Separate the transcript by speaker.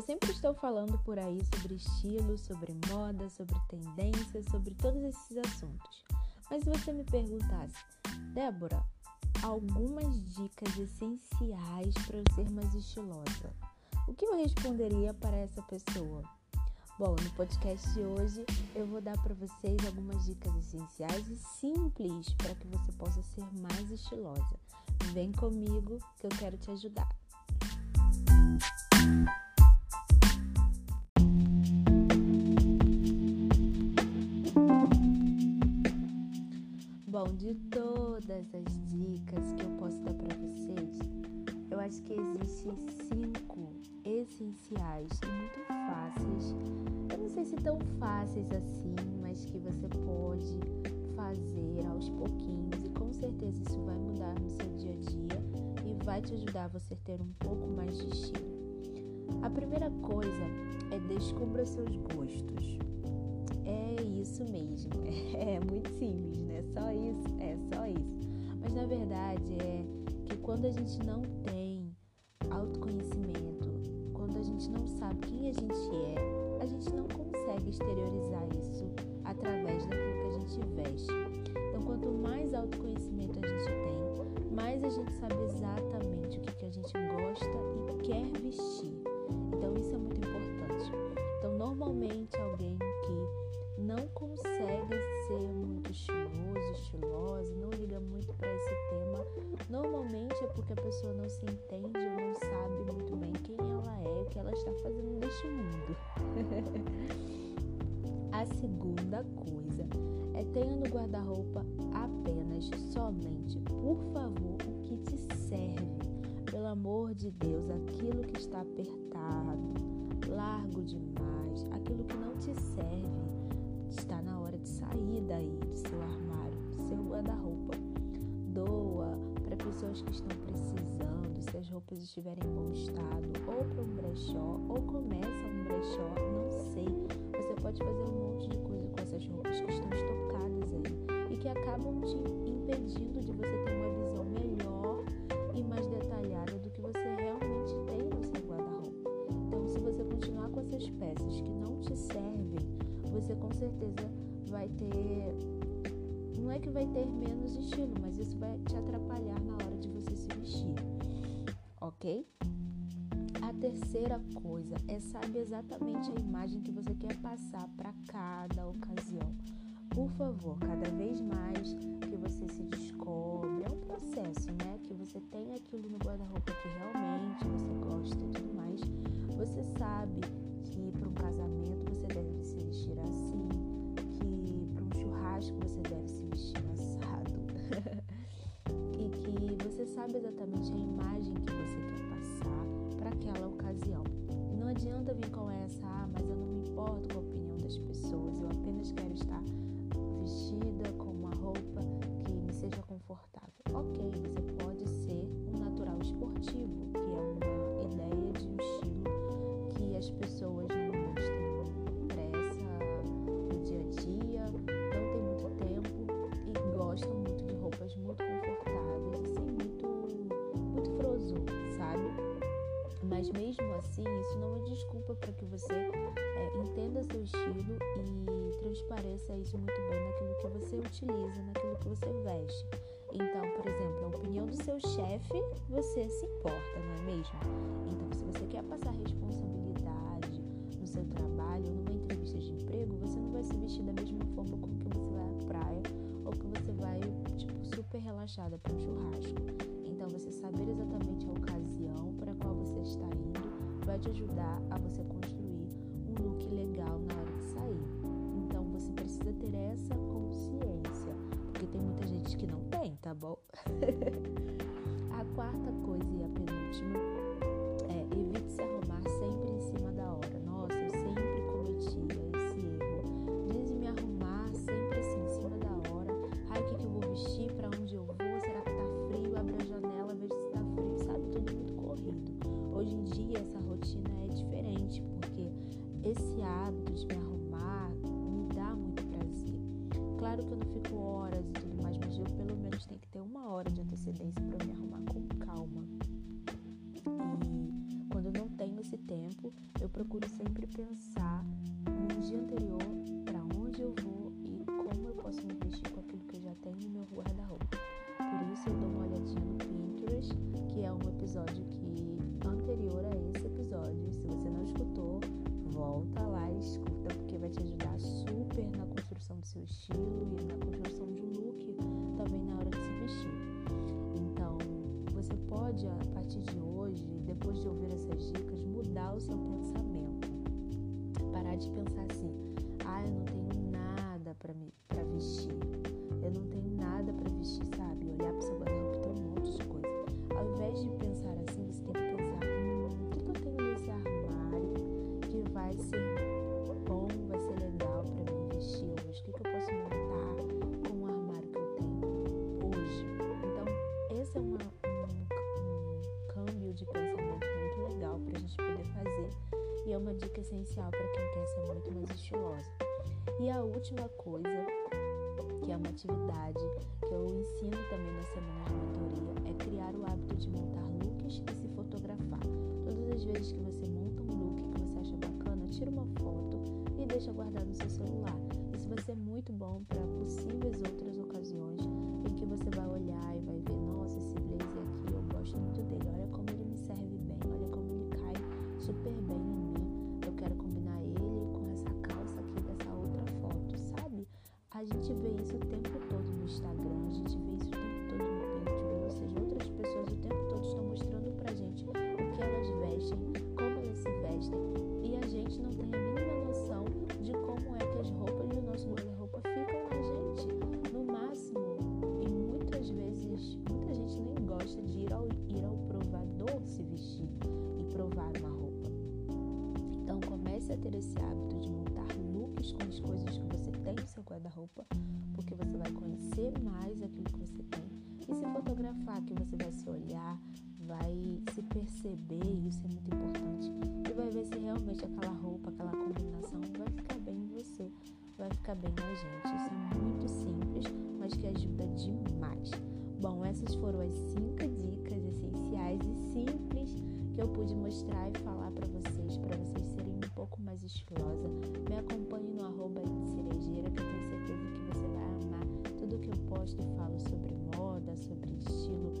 Speaker 1: Eu sempre estou falando por aí sobre estilo, sobre moda, sobre tendências, sobre todos esses assuntos. Mas se você me perguntasse, Débora, algumas dicas essenciais para eu ser mais estilosa, o que eu responderia para essa pessoa? Bom, no podcast de hoje eu vou dar para vocês algumas dicas essenciais e simples para que você possa ser mais estilosa. Vem comigo que eu quero te ajudar. Bom, de todas as dicas que eu posso dar para vocês, eu acho que existem cinco essenciais e muito fáceis. Eu não sei se tão fáceis assim, mas que você pode fazer aos pouquinhos e com certeza isso vai mudar no seu dia a dia e vai te ajudar a você ter um pouco mais de estilo. A primeira coisa é descubra seus gostos. É isso mesmo, é muito simples, né? Só isso, é só isso. Mas na verdade é que quando a gente não tem autoconhecimento, quando a gente não sabe quem a gente é, a gente não consegue exteriorizar isso através daquilo que a gente veste. Então, quanto mais autoconhecimento a gente tem, mais a gente sabe exatamente o que, que a gente porque a pessoa não se entende ou não sabe muito bem quem ela é, o que ela está fazendo neste mundo. A segunda coisa é tenha no guarda-roupa apenas, somente, por favor, o que te serve. Pelo amor de Deus, aquilo que está apertado, largo demais, aquilo que não te serve, está na hora de sair daí do seu armário, do seu guarda-roupa. Pessoas que estão precisando, se as roupas estiverem em bom estado, ou para um brechó, ou começa um brechó, não sei pode fazer um monte de coisa com essas roupas que estão estocadas aí e que acabam te impedindo de você ter uma visão melhor e mais detalhada do que você realmente tem no seu guarda-roupa. Então, se você continuar com essas peças que não te servem, você com certeza vai ter. Não é que vai ter menos estilo, mas isso vai te Ok? terceira coisa é saber exatamente a imagem que você quer passar para cada ocasião. Por favor, cada vez mais que você se descobre, é um processo, né? Que você tem aquilo no guarda-roupa que realmente você gosta e tudo mais. Você sabe sabe exatamente a imagem que você quer passar para aquela ocasião. E não adianta vir com essa, ah, mas eu não me importo com a opinião das pessoas, eu apenas quero estar vestida com uma roupa que me seja confortável. Mas mesmo assim, isso não é desculpa para que você é, entenda seu estilo e transpareça isso muito bem naquilo que você utiliza, naquilo que você veste. Então, por exemplo, a opinião do seu chefe, você se importa, não é mesmo? Então, se você quer passar responsabilidade no seu trabalho, numa entrevista de emprego, você não vai se vestir da mesma forma como que você vai à praia ou que você vai, tipo, super relaxada para um churrasco. Então, você saber exatamente a ocasião qual você está indo vai te ajudar a você construir um look legal na hora de sair. Então, você precisa ter essa consciência, porque tem muita gente que não tem, tá bom? procuro sempre pensar no dia anterior para onde eu vou e como eu posso me vestir com aquilo que eu já tenho no meu guarda-roupa. Por isso eu dou uma olhadinha no Pinterest, que é um episódio que anterior a esse episódio. Se você não escutou, volta lá e escuta porque vai te ajudar super na construção do seu estilo e na construção de um look também na hora de se vestir. Então, você pode a partir de hoje, depois de ouvir essas dicas, mudar o seu pensamento. Parar de pensar assim: "Ah, eu não tenho nada para vestir. Eu não tenho nada para vestir", dica essencial para quem quer ser muito mais estilosa. E a última coisa, que é uma atividade que eu ensino também na semana de mentoria, é criar o hábito de montar looks e se fotografar. Todas as vezes que você monta um look que você acha bacana, tira uma foto e deixa guardado no seu celular. Isso vai ser muito bom para possíveis outras ocasiões em que você vai olhar e vai ver, Então comece a ter esse hábito de montar looks com as coisas que você tem no seu guarda-roupa, porque você vai conhecer mais aquilo que você tem. E se fotografar, que você vai se olhar, vai se perceber, isso é muito importante, e vai ver se realmente aquela roupa, aquela combinação vai ficar bem em você, vai ficar bem na gente. Isso é muito simples, mas que ajuda demais. Bom, essas foram as cinco dicas essenciais e simples que eu pude mostrar e falar para vocês, pouco mais estilosa, me acompanhe no arroba de cerejeira que eu tenho certeza que você vai amar tudo que eu posto e falo sobre moda, sobre estilo,